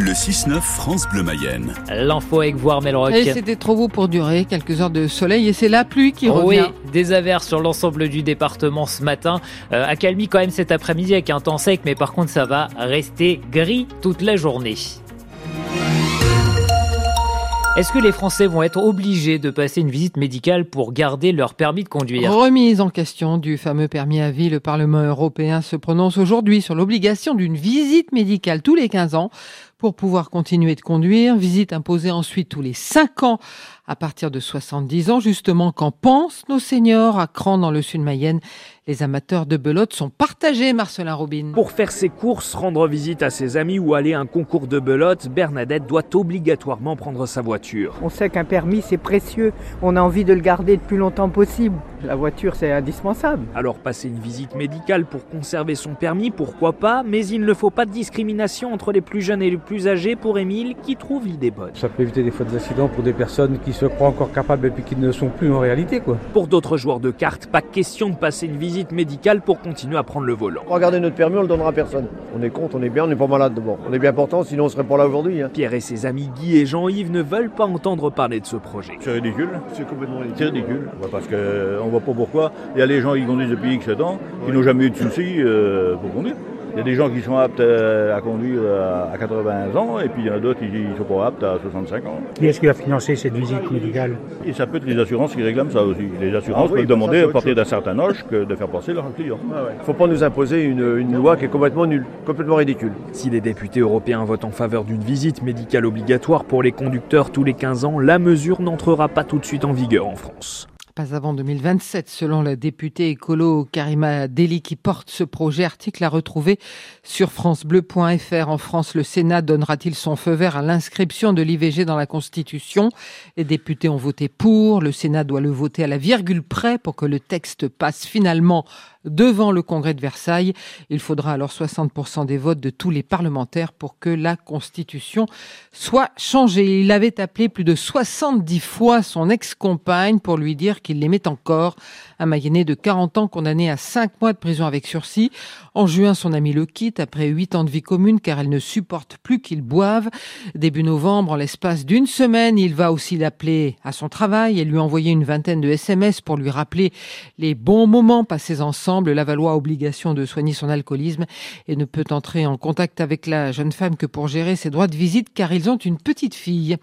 Le 6-9 France Bleu Mayenne. L'info avec voir Melrock. C'était trop beau pour durer, quelques heures de soleil et c'est la pluie qui revient. Oui, des averses sur l'ensemble du département ce matin. Euh, accalmie quand même cet après-midi avec un temps sec, mais par contre ça va rester gris toute la journée. Est-ce que les Français vont être obligés de passer une visite médicale pour garder leur permis de conduire? Remise en question du fameux permis à vie, le Parlement européen se prononce aujourd'hui sur l'obligation d'une visite médicale tous les 15 ans pour pouvoir continuer de conduire. Visite imposée ensuite tous les 5 ans à partir de 70 ans. Justement, qu'en pensent nos seniors à Cran dans le sud Mayenne Les amateurs de belote sont partagés, Marcelin Robin. Pour faire ses courses, rendre visite à ses amis ou aller à un concours de belote, Bernadette doit obligatoirement prendre sa voiture. On sait qu'un permis c'est précieux, on a envie de le garder le plus longtemps possible. La voiture c'est indispensable. Alors passer une visite médicale pour conserver son permis, pourquoi pas, mais il ne faut pas de discrimination entre les plus jeunes et les plus âgés pour Émile qui trouve l'idée bonne. Ça peut éviter des fois des accidents pour des personnes qui se croient encore capables et puis qui ne sont plus en réalité. Quoi. Pour d'autres joueurs de cartes, pas question de passer une visite médicale pour continuer à prendre le volant. Regardez notre permis, on le donnera à personne. On est contre, on est bien, on n'est pas malade d'abord. On est bien portant, sinon on serait pas là aujourd'hui. Hein. Pierre et ses amis Guy et Jean-Yves ne veulent pas entendre parler de ce projet. C'est ridicule, c'est complètement ridicule. C'est ridicule, parce qu'on voit pas pourquoi. Il y a les gens qui conduisent depuis X ans, qui n'ont jamais eu de soucis euh, pour conduire. Il y a des gens qui sont aptes à conduire à 80 ans et puis il y en a d'autres qui ne sont pas aptes à 65 ans. Qui est-ce qui va financer cette visite médicale? Et ça peut être les assurances qui réclament ça aussi. Les assurances ah oui, peuvent demander à partir d'un certain âge que de faire passer leurs clients. Il ah ouais. ne faut pas nous imposer une, une, loi qui est complètement nulle, complètement ridicule. Si les députés européens votent en faveur d'une visite médicale obligatoire pour les conducteurs tous les 15 ans, la mesure n'entrera pas tout de suite en vigueur en France. Avant 2027, selon la députée écolo Karima Deli qui porte ce projet. Article à retrouver sur francebleu.fr. En France, le Sénat donnera-t-il son feu vert à l'inscription de l'IVG dans la Constitution? Les députés ont voté pour. Le Sénat doit le voter à la virgule près pour que le texte passe finalement devant le Congrès de Versailles. Il faudra alors 60% des votes de tous les parlementaires pour que la Constitution soit changée. Il avait appelé plus de 70 fois son ex-compagne pour lui dire qu'il l'aimait encore. Un Mayennais de 40 ans condamné à 5 mois de prison avec sursis. En juin, son ami le quitte après 8 ans de vie commune car elle ne supporte plus qu'il boive. Début novembre, en l'espace d'une semaine, il va aussi l'appeler à son travail et lui envoyer une vingtaine de SMS pour lui rappeler les bons moments passés ensemble. La Lavallois a obligation de soigner son alcoolisme et ne peut entrer en contact avec la jeune femme que pour gérer ses droits de visite car ils ont une petite fille.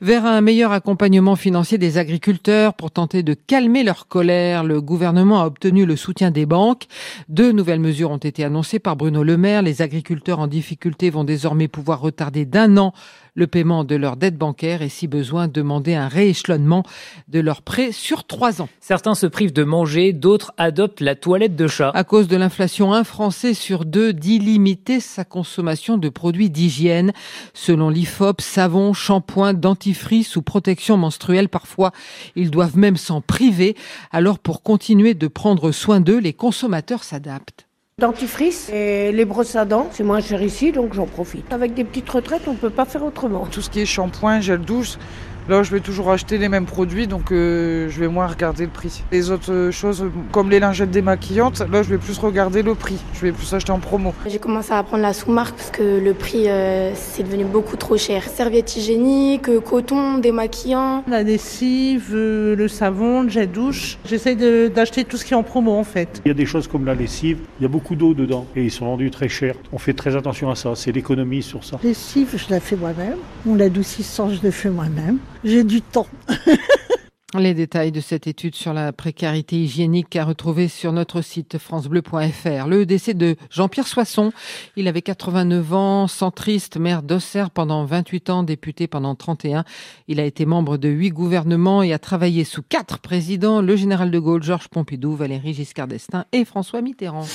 Vers un meilleur accompagnement financier des agriculteurs pour tenter de calmer leur colère, le gouvernement a obtenu le soutien des banques. Deux nouvelles mesures ont été annoncées par Bruno Le Maire. Les agriculteurs en difficulté vont désormais pouvoir retarder d'un an le paiement de leur dette bancaire et si besoin demander un rééchelonnement de leurs prêts sur trois ans. Certains se privent de manger, d'autres adoptent la toilette de chat. À cause de l'inflation, un Français sur deux dit limiter sa consommation de produits d'hygiène. Selon l'IFOP, savon, shampoing, dentifrice ou protection menstruelle, parfois ils doivent même s'en priver. Alors pour continuer de prendre soin d'eux, les consommateurs s'adaptent dentifrice et les brosses à dents. C'est moins cher ici, donc j'en profite. Avec des petites retraites, on ne peut pas faire autrement. Tout ce qui est shampoing, gel douche, Là, je vais toujours acheter les mêmes produits, donc euh, je vais moins regarder le prix. Les autres euh, choses, comme les lingettes démaquillantes, là, je vais plus regarder le prix. Je vais plus acheter en promo. J'ai commencé à prendre la sous-marque parce que le prix, euh, c'est devenu beaucoup trop cher. Serviettes hygiéniques, coton, démaquillant. La lessive, le savon, le gel douche. J'essaye d'acheter tout ce qui est en promo, en fait. Il y a des choses comme la lessive, il y a beaucoup d'eau dedans et ils sont vendus très cher. On fait très attention à ça, c'est l'économie sur ça. Lessive, je la fais moi-même. Mon l'adoucissant, je le fais moi-même j'ai du temps. Les détails de cette étude sur la précarité hygiénique à retrouver sur notre site francebleu.fr. Le décès de Jean-Pierre Soisson. Il avait 89 ans, centriste, maire d'Auxerre pendant 28 ans, député pendant 31. Il a été membre de huit gouvernements et a travaillé sous quatre présidents, le général de Gaulle, Georges Pompidou, Valéry Giscard d'Estaing et François Mitterrand.